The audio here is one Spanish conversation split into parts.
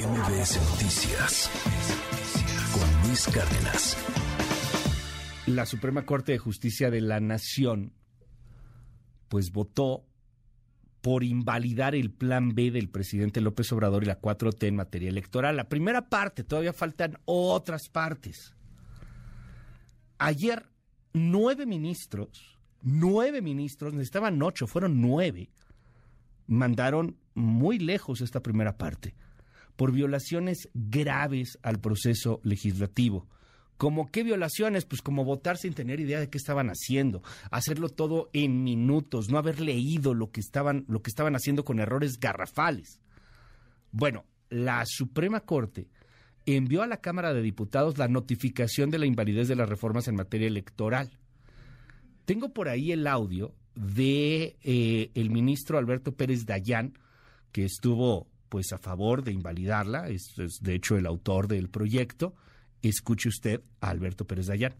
MBS Noticias con Luis Cárdenas. La Suprema Corte de Justicia de la Nación pues votó por invalidar el plan B del presidente López Obrador y la 4T en materia electoral. La primera parte, todavía faltan otras partes. Ayer, nueve ministros, nueve ministros, necesitaban ocho, fueron nueve, mandaron muy lejos esta primera parte por violaciones graves al proceso legislativo. ¿Como qué violaciones? Pues como votar sin tener idea de qué estaban haciendo, hacerlo todo en minutos, no haber leído lo que estaban, lo que estaban haciendo con errores garrafales. Bueno, la Suprema Corte envió a la Cámara de Diputados la notificación de la invalidez de las reformas en materia electoral. Tengo por ahí el audio de eh, el ministro Alberto Pérez Dayán, que estuvo pues a favor de invalidarla, es, de hecho el autor del proyecto. Escuche usted a Alberto Pérez Dayán.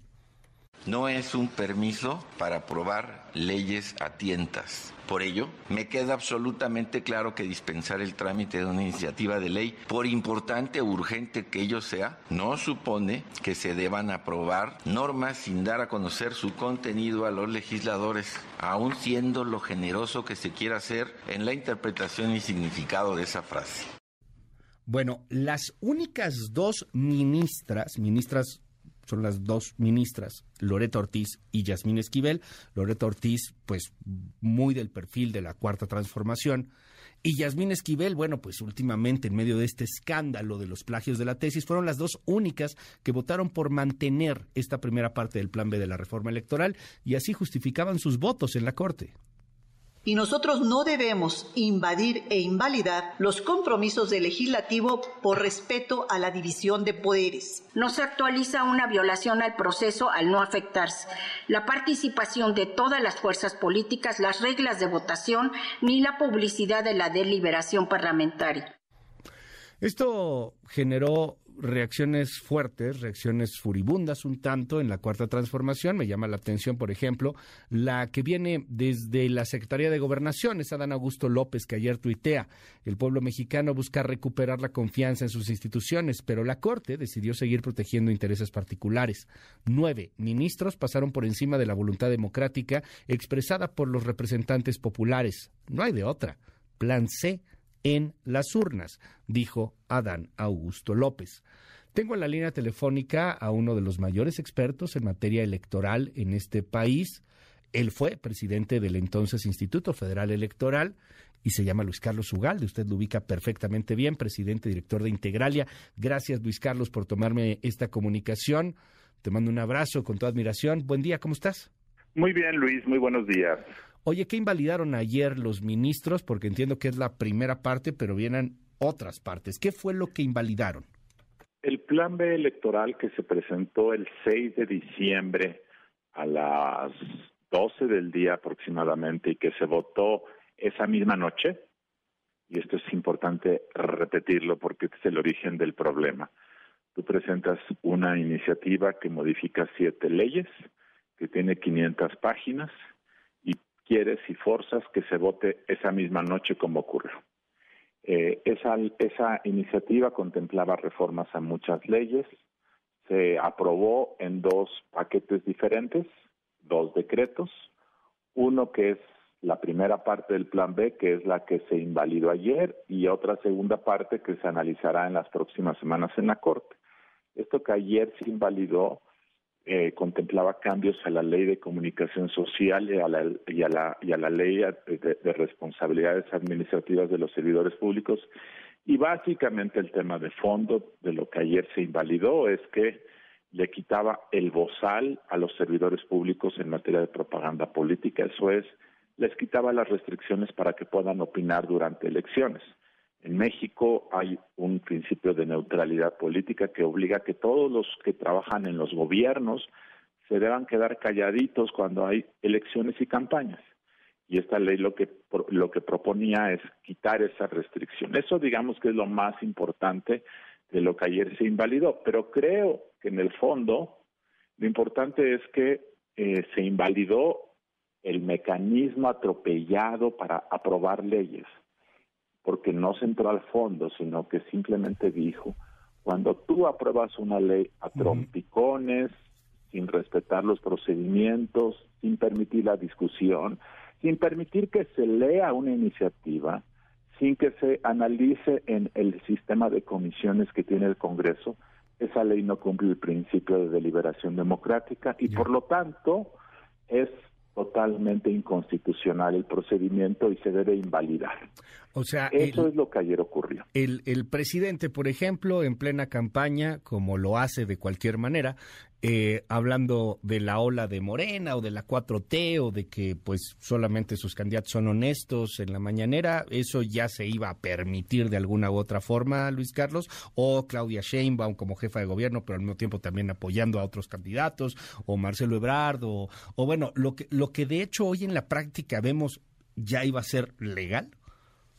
No es un permiso para aprobar leyes a tientas. Por ello, me queda absolutamente claro que dispensar el trámite de una iniciativa de ley, por importante o urgente que ello sea, no supone que se deban aprobar normas sin dar a conocer su contenido a los legisladores, aun siendo lo generoso que se quiera hacer en la interpretación y significado de esa frase. Bueno, las únicas dos ministras, ministras son las dos ministras, Loreta Ortiz y Yasmín Esquivel. Loreta Ortiz, pues muy del perfil de la cuarta transformación. Y Yasmín Esquivel, bueno, pues últimamente en medio de este escándalo de los plagios de la tesis, fueron las dos únicas que votaron por mantener esta primera parte del plan B de la reforma electoral y así justificaban sus votos en la Corte. Y nosotros no debemos invadir e invalidar los compromisos del legislativo por respeto a la división de poderes. No se actualiza una violación al proceso al no afectarse la participación de todas las fuerzas políticas, las reglas de votación ni la publicidad de la deliberación parlamentaria. Esto generó reacciones fuertes, reacciones furibundas un tanto en la cuarta transformación. Me llama la atención, por ejemplo, la que viene desde la Secretaría de Gobernación, es Adán Augusto López, que ayer tuitea. El pueblo mexicano busca recuperar la confianza en sus instituciones, pero la Corte decidió seguir protegiendo intereses particulares. Nueve ministros pasaron por encima de la voluntad democrática expresada por los representantes populares. No hay de otra. Plan C en las urnas, dijo Adán Augusto López. Tengo en la línea telefónica a uno de los mayores expertos en materia electoral en este país. Él fue presidente del entonces Instituto Federal Electoral y se llama Luis Carlos Ugalde. Usted lo ubica perfectamente bien, presidente director de Integralia. Gracias, Luis Carlos, por tomarme esta comunicación. Te mando un abrazo con toda admiración. Buen día, ¿cómo estás? Muy bien, Luis, muy buenos días. Oye, ¿qué invalidaron ayer los ministros? Porque entiendo que es la primera parte, pero vienen otras partes. ¿Qué fue lo que invalidaron? El plan B electoral que se presentó el 6 de diciembre a las 12 del día aproximadamente y que se votó esa misma noche, y esto es importante repetirlo porque este es el origen del problema. Tú presentas una iniciativa que modifica siete leyes, que tiene 500 páginas, quieres y forzas que se vote esa misma noche como ocurrió. Eh, esa, esa iniciativa contemplaba reformas a muchas leyes, se aprobó en dos paquetes diferentes, dos decretos, uno que es la primera parte del plan B, que es la que se invalidó ayer, y otra segunda parte que se analizará en las próximas semanas en la Corte. Esto que ayer se invalidó eh, contemplaba cambios a la ley de comunicación social y a la, y a la, y a la ley de, responsabilidades administrativas de los servidores públicos. Y básicamente el tema de fondo de lo que ayer se invalidó es que le quitaba el bozal a los servidores públicos en materia de propaganda política. Eso es, les quitaba las restricciones para que puedan opinar durante elecciones. En México hay un principio de neutralidad política que obliga a que todos los que trabajan en los gobiernos se deban quedar calladitos cuando hay elecciones y campañas. Y esta ley lo que lo que proponía es quitar esa restricción. Eso digamos que es lo más importante de lo que ayer se invalidó, pero creo que en el fondo lo importante es que eh, se invalidó el mecanismo atropellado para aprobar leyes porque no se entró al fondo, sino que simplemente dijo, cuando tú apruebas una ley a trompicones, sin respetar los procedimientos, sin permitir la discusión, sin permitir que se lea una iniciativa, sin que se analice en el sistema de comisiones que tiene el Congreso, esa ley no cumple el principio de deliberación democrática y por lo tanto es totalmente inconstitucional el procedimiento y se debe invalidar. O sea, eso es lo que ayer ocurrió. El, el presidente, por ejemplo, en plena campaña, como lo hace de cualquier manera, eh, hablando de la ola de Morena o de la 4T o de que pues solamente sus candidatos son honestos en la mañanera, eso ya se iba a permitir de alguna u otra forma, Luis Carlos, o Claudia Sheinbaum como jefa de gobierno, pero al mismo tiempo también apoyando a otros candidatos, o Marcelo Ebrard, o, o bueno, lo que, lo que de hecho hoy en la práctica vemos ya iba a ser legal.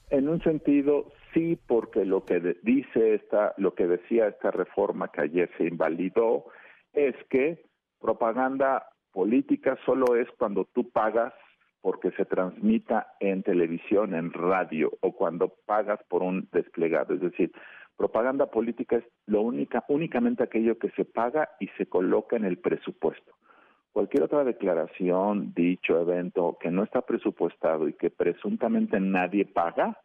En un sentido, sí, porque lo que dice esta, lo que decía esta reforma que ayer se invalidó, es que propaganda política solo es cuando tú pagas porque se transmita en televisión, en radio o cuando pagas por un desplegado. Es decir, propaganda política es lo única, únicamente aquello que se paga y se coloca en el presupuesto. Cualquier otra declaración, dicho, evento que no está presupuestado y que presuntamente nadie paga,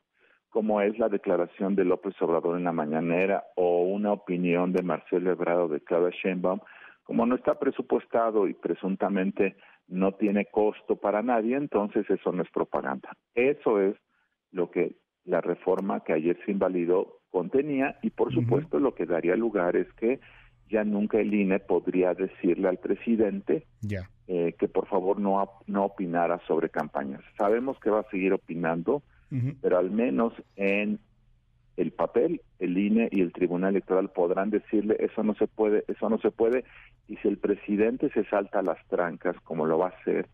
como es la declaración de López Obrador en la mañanera o una opinión de Marcelo Ebrado de Claudia Sheinbaum, como no está presupuestado y presuntamente no tiene costo para nadie, entonces eso no es propaganda. Eso es lo que la reforma que ayer se invalidó contenía y por supuesto lo que daría lugar es que ya nunca el INE podría decirle al presidente eh, que por favor no, no opinara sobre campañas. Sabemos que va a seguir opinando, pero al menos en el papel, el INE y el Tribunal Electoral podrán decirle eso no se puede, eso no se puede, y si el presidente se salta las trancas, como lo va a hacer,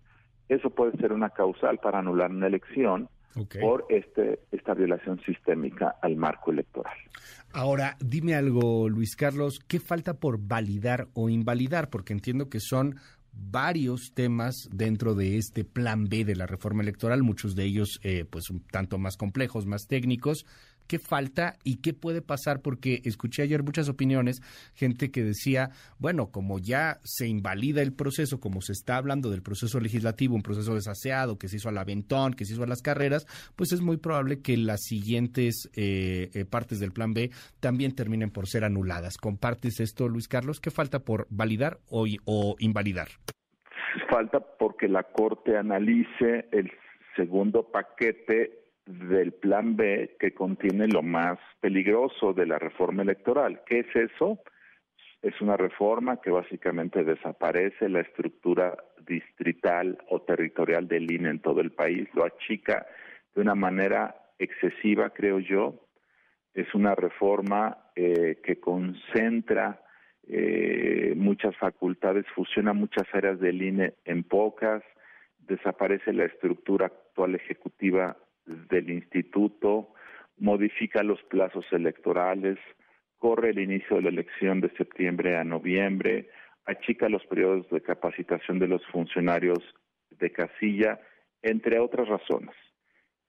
eso puede ser una causal para anular una elección por este, esta violación sistémica al marco electoral. Ahora, dime algo, Luis Carlos, ¿qué falta por validar o invalidar? Porque entiendo que son varios temas dentro de este plan B de la reforma electoral, muchos de ellos eh, pues un tanto más complejos, más técnicos. ¿Qué falta y qué puede pasar? Porque escuché ayer muchas opiniones, gente que decía, bueno, como ya se invalida el proceso, como se está hablando del proceso legislativo, un proceso desaseado que se hizo al aventón, que se hizo a las carreras, pues es muy probable que las siguientes eh, eh, partes del plan B también terminen por ser anuladas. ¿Compartes esto, Luis Carlos? ¿Qué falta por validar o, o invalidar? Falta porque la Corte analice el segundo paquete del plan B que contiene lo más peligroso de la reforma electoral. ¿Qué es eso? Es una reforma que básicamente desaparece la estructura distrital o territorial del INE en todo el país, lo achica de una manera excesiva, creo yo. Es una reforma eh, que concentra eh, muchas facultades, fusiona muchas áreas del INE en pocas, desaparece la estructura actual ejecutiva del instituto, modifica los plazos electorales, corre el inicio de la elección de septiembre a noviembre, achica los periodos de capacitación de los funcionarios de casilla, entre otras razones.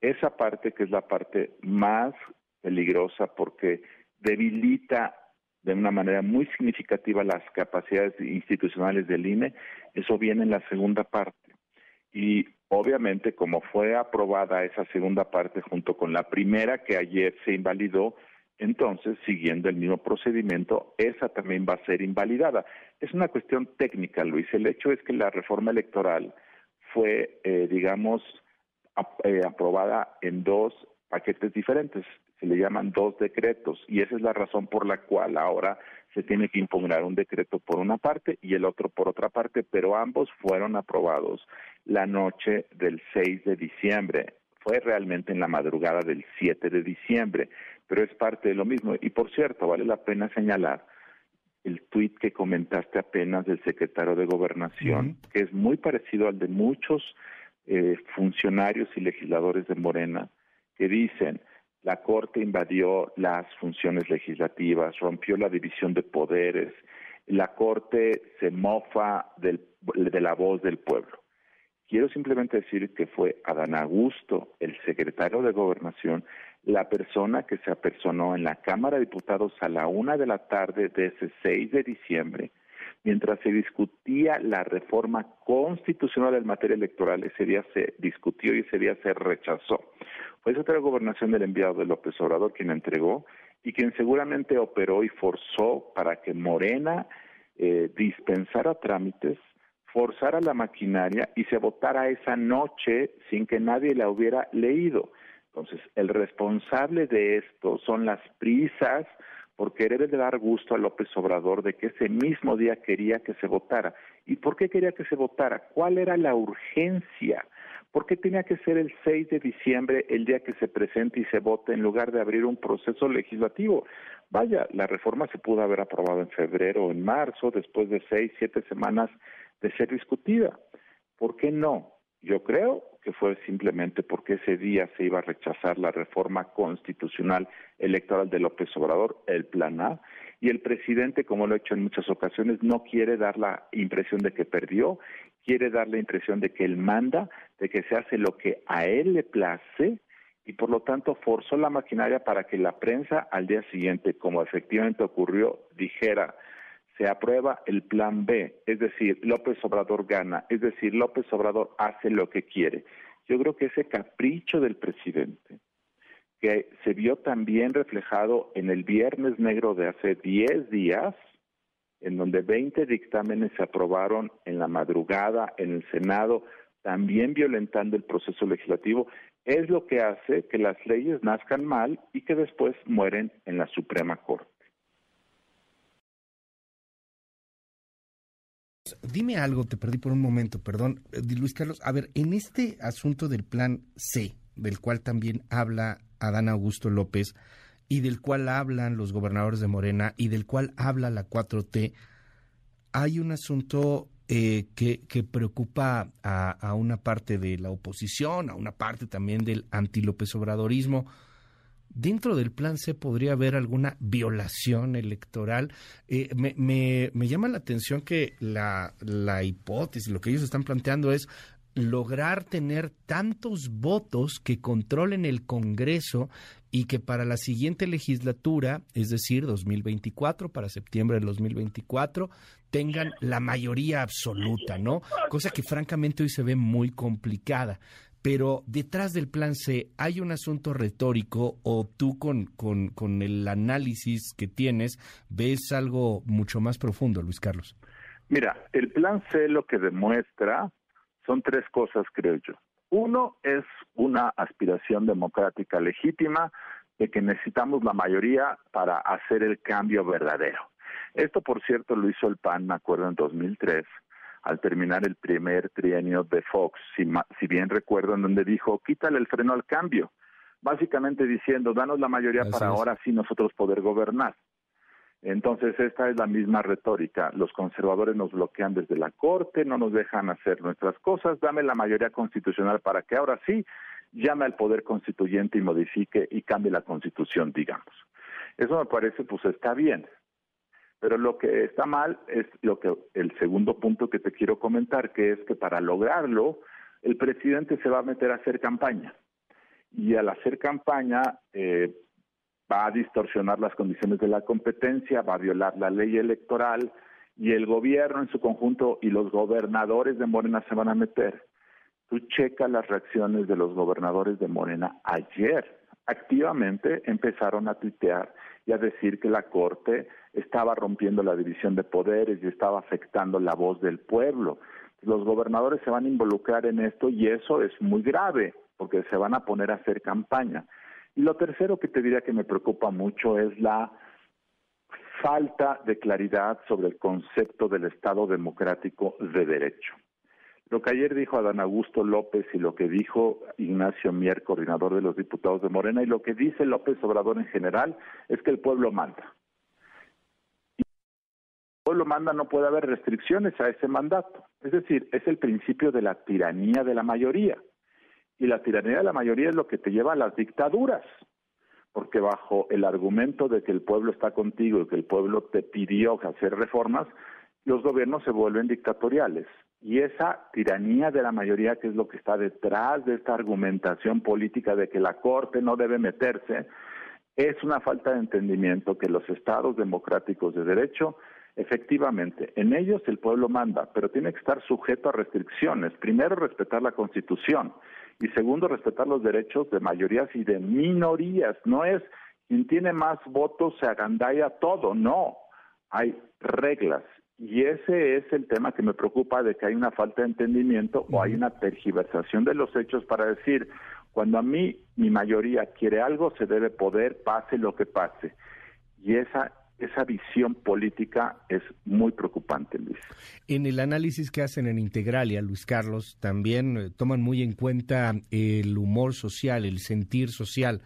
Esa parte que es la parte más peligrosa porque debilita de una manera muy significativa las capacidades institucionales del INE, eso viene en la segunda parte. Y obviamente, como fue aprobada esa segunda parte junto con la primera que ayer se invalidó, entonces, siguiendo el mismo procedimiento, esa también va a ser invalidada. Es una cuestión técnica, Luis. El hecho es que la reforma electoral fue, eh, digamos, eh, aprobada en dos paquetes diferentes. Se le llaman dos decretos y esa es la razón por la cual ahora se tiene que impugnar un decreto por una parte y el otro por otra parte, pero ambos fueron aprobados la noche del 6 de diciembre. Fue realmente en la madrugada del 7 de diciembre, pero es parte de lo mismo. Y por cierto, vale la pena señalar el tuit que comentaste apenas del secretario de Gobernación, que es muy parecido al de muchos eh, funcionarios y legisladores de Morena, que dicen, la Corte invadió las funciones legislativas, rompió la división de poderes, la Corte se mofa del, de la voz del pueblo. Quiero simplemente decir que fue Adán Augusto, el secretario de Gobernación, la persona que se apersonó en la Cámara de Diputados a la una de la tarde de ese 6 de diciembre, mientras se discutía la reforma constitucional en materia electoral, ese día se discutió y ese día se rechazó. Fue esa otra gobernación del enviado de López Obrador quien entregó y quien seguramente operó y forzó para que Morena eh, dispensara trámites, forzara la maquinaria y se votara esa noche sin que nadie la hubiera leído. Entonces, el responsable de esto son las prisas por querer dar gusto a López Obrador de que ese mismo día quería que se votara. ¿Y por qué quería que se votara? ¿Cuál era la urgencia? ¿Por qué tenía que ser el 6 de diciembre el día que se presente y se vote en lugar de abrir un proceso legislativo? Vaya, la reforma se pudo haber aprobado en febrero o en marzo, después de seis, siete semanas de ser discutida. ¿Por qué no? Yo creo que fue simplemente porque ese día se iba a rechazar la reforma constitucional electoral de López Obrador, el Plan A, y el presidente, como lo ha hecho en muchas ocasiones, no quiere dar la impresión de que perdió, quiere dar la impresión de que él manda, de que se hace lo que a él le place, y por lo tanto forzó la maquinaria para que la prensa al día siguiente, como efectivamente ocurrió, dijera, se aprueba el plan B, es decir, López Obrador gana, es decir, López Obrador hace lo que quiere. Yo creo que ese capricho del presidente, que se vio también reflejado en el Viernes Negro de hace 10 días, en donde 20 dictámenes se aprobaron en la madrugada en el Senado, también violentando el proceso legislativo, es lo que hace que las leyes nazcan mal y que después mueren en la Suprema Corte. Dime algo, te perdí por un momento, perdón. Eh, Luis Carlos, a ver, en este asunto del plan C, del cual también habla Adán Augusto López, y del cual hablan los gobernadores de Morena, y del cual habla la 4T, hay un asunto eh, que, que, preocupa a, a, una parte de la oposición, a una parte también del anti-López Obradorismo dentro del plan C podría haber alguna violación electoral. Eh, me, me, me, llama la atención que la, la hipótesis, lo que ellos están planteando es lograr tener tantos votos que controlen el Congreso y que para la siguiente legislatura, es decir, 2024, para septiembre del 2024, tengan la mayoría absoluta, ¿no? Cosa que francamente hoy se ve muy complicada pero detrás del plan C hay un asunto retórico o tú con, con, con, el análisis que tienes ves algo mucho más profundo, Luis Carlos. Mira, el plan C lo que demuestra son tres cosas, creo yo. Uno es una aspiración democrática legítima de que necesitamos la mayoría para hacer el cambio verdadero. Esto, por cierto, lo hizo el PAN, me acuerdo, en 2003 al terminar el primer trienio de Fox, si, si bien recuerdo, en donde dijo, quítale el freno al cambio, básicamente diciendo, danos la mayoría para ahora sí nosotros poder gobernar. Entonces, esta es la misma retórica. Los conservadores nos bloquean desde la Corte, no nos dejan hacer nuestras cosas, dame la mayoría constitucional para que ahora sí llame al Poder Constituyente y modifique y cambie la Constitución, digamos. Eso me parece, pues está bien. Pero lo que está mal es lo que el segundo punto que te quiero comentar, que es que para lograrlo el presidente se va a meter a hacer campaña y al hacer campaña eh, va a distorsionar las condiciones de la competencia, va a violar la ley electoral y el gobierno en su conjunto y los gobernadores de Morena se van a meter. Tú checa las reacciones de los gobernadores de Morena ayer. Activamente empezaron a tuitear y a decir que la Corte estaba rompiendo la división de poderes y estaba afectando la voz del pueblo. Los gobernadores se van a involucrar en esto y eso es muy grave porque se van a poner a hacer campaña. Y lo tercero que te diría que me preocupa mucho es la falta de claridad sobre el concepto del Estado democrático de derecho. Lo que ayer dijo Adán Augusto López y lo que dijo Ignacio Mier, coordinador de los diputados de Morena, y lo que dice López Obrador en general, es que el pueblo manda. Y el pueblo manda, no puede haber restricciones a ese mandato. Es decir, es el principio de la tiranía de la mayoría. Y la tiranía de la mayoría es lo que te lleva a las dictaduras. Porque bajo el argumento de que el pueblo está contigo y que el pueblo te pidió hacer reformas, los gobiernos se vuelven dictatoriales. Y esa tiranía de la mayoría, que es lo que está detrás de esta argumentación política de que la Corte no debe meterse, es una falta de entendimiento que los estados democráticos de derecho, efectivamente, en ellos el pueblo manda, pero tiene que estar sujeto a restricciones. Primero, respetar la Constitución y segundo, respetar los derechos de mayorías y de minorías. No es quien tiene más votos se agandalla todo, no. Hay reglas y ese es el tema que me preocupa de que hay una falta de entendimiento o hay una tergiversación de los hechos para decir, cuando a mí mi mayoría quiere algo, se debe poder, pase lo que pase. Y esa esa visión política es muy preocupante, Luis. En el análisis que hacen en Integralia, Luis Carlos, también eh, toman muy en cuenta el humor social, el sentir social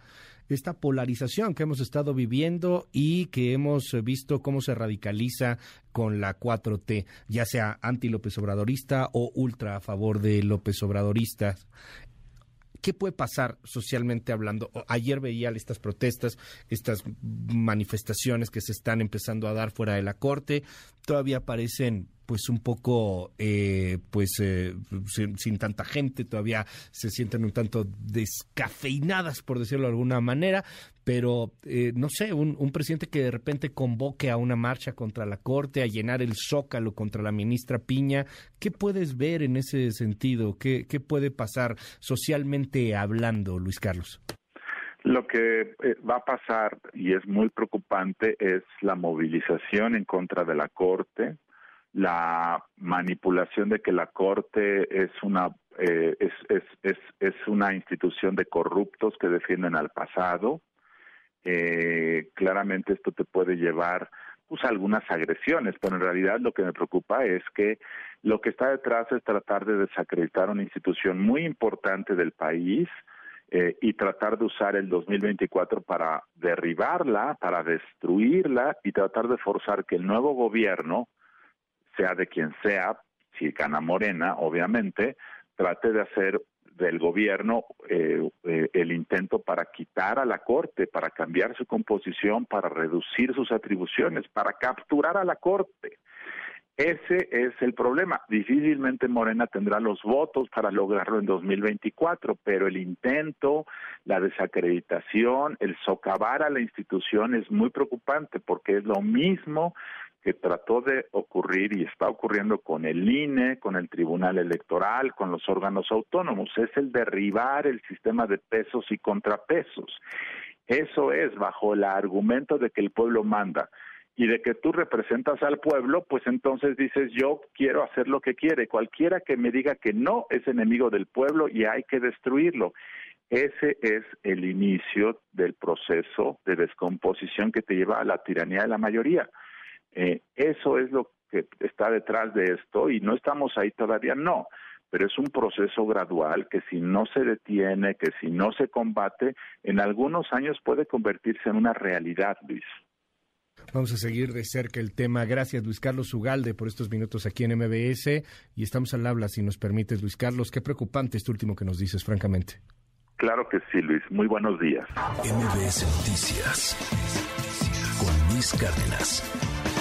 esta polarización que hemos estado viviendo y que hemos visto cómo se radicaliza con la 4T, ya sea anti-López Obradorista o ultra a favor de López Obradorista. ¿Qué puede pasar socialmente hablando? Ayer veía estas protestas, estas manifestaciones que se están empezando a dar fuera de la corte, todavía parecen pues un poco eh, pues eh, sin, tanta gente. Todavía se sienten un tanto descafeinadas por decirlo de alguna manera pero eh, no sé un, presidente que de repente convoque a una marcha contra la corte a llenar el zócalo contra la ministra Piña qué puedes ver en ese sentido qué, puede pasar socialmente hablando Luis Carlos lo que va a pasar, y es muy preocupante, es la movilización en contra de la Corte, la manipulación de que la Corte es una eh, es, es, es, es, una institución de corruptos que defienden al pasado. Eh, claramente esto te puede llevar pues, a algunas agresiones, pero en realidad lo que me preocupa es que lo que está detrás es tratar de desacreditar una institución muy importante del país, eh, y tratar de usar el 2024 para derribarla, para destruirla y tratar de forzar que el nuevo gobierno sea de quien sea, si gana Morena, obviamente, trate de hacer del gobierno eh, eh, el intento para quitar a la Corte, para cambiar su composición, para reducir sus atribuciones, para capturar a la Corte. Ese es el problema. Difícilmente Morena tendrá los votos para lograrlo en 2024, pero el intento, la desacreditación, el socavar a la institución es muy preocupante porque es lo mismo que trató de ocurrir y está ocurriendo con el INE, con el Tribunal Electoral, con los órganos autónomos, es el derribar el sistema de pesos y contrapesos. Eso es bajo el argumento de que el pueblo manda y de que tú representas al pueblo, pues entonces dices yo quiero hacer lo que quiere. Cualquiera que me diga que no es enemigo del pueblo y hay que destruirlo. Ese es el inicio del proceso de descomposición que te lleva a la tiranía de la mayoría. Eh, eso es lo que está detrás de esto y no estamos ahí todavía, no, pero es un proceso gradual que si no se detiene, que si no se combate, en algunos años puede convertirse en una realidad, Luis. Vamos a seguir de cerca el tema. Gracias, Luis Carlos Ugalde, por estos minutos aquí en MBS. Y estamos al habla, si nos permites, Luis Carlos. Qué preocupante este último que nos dices, francamente. Claro que sí, Luis. Muy buenos días. MBS Noticias con Luis Cárdenas.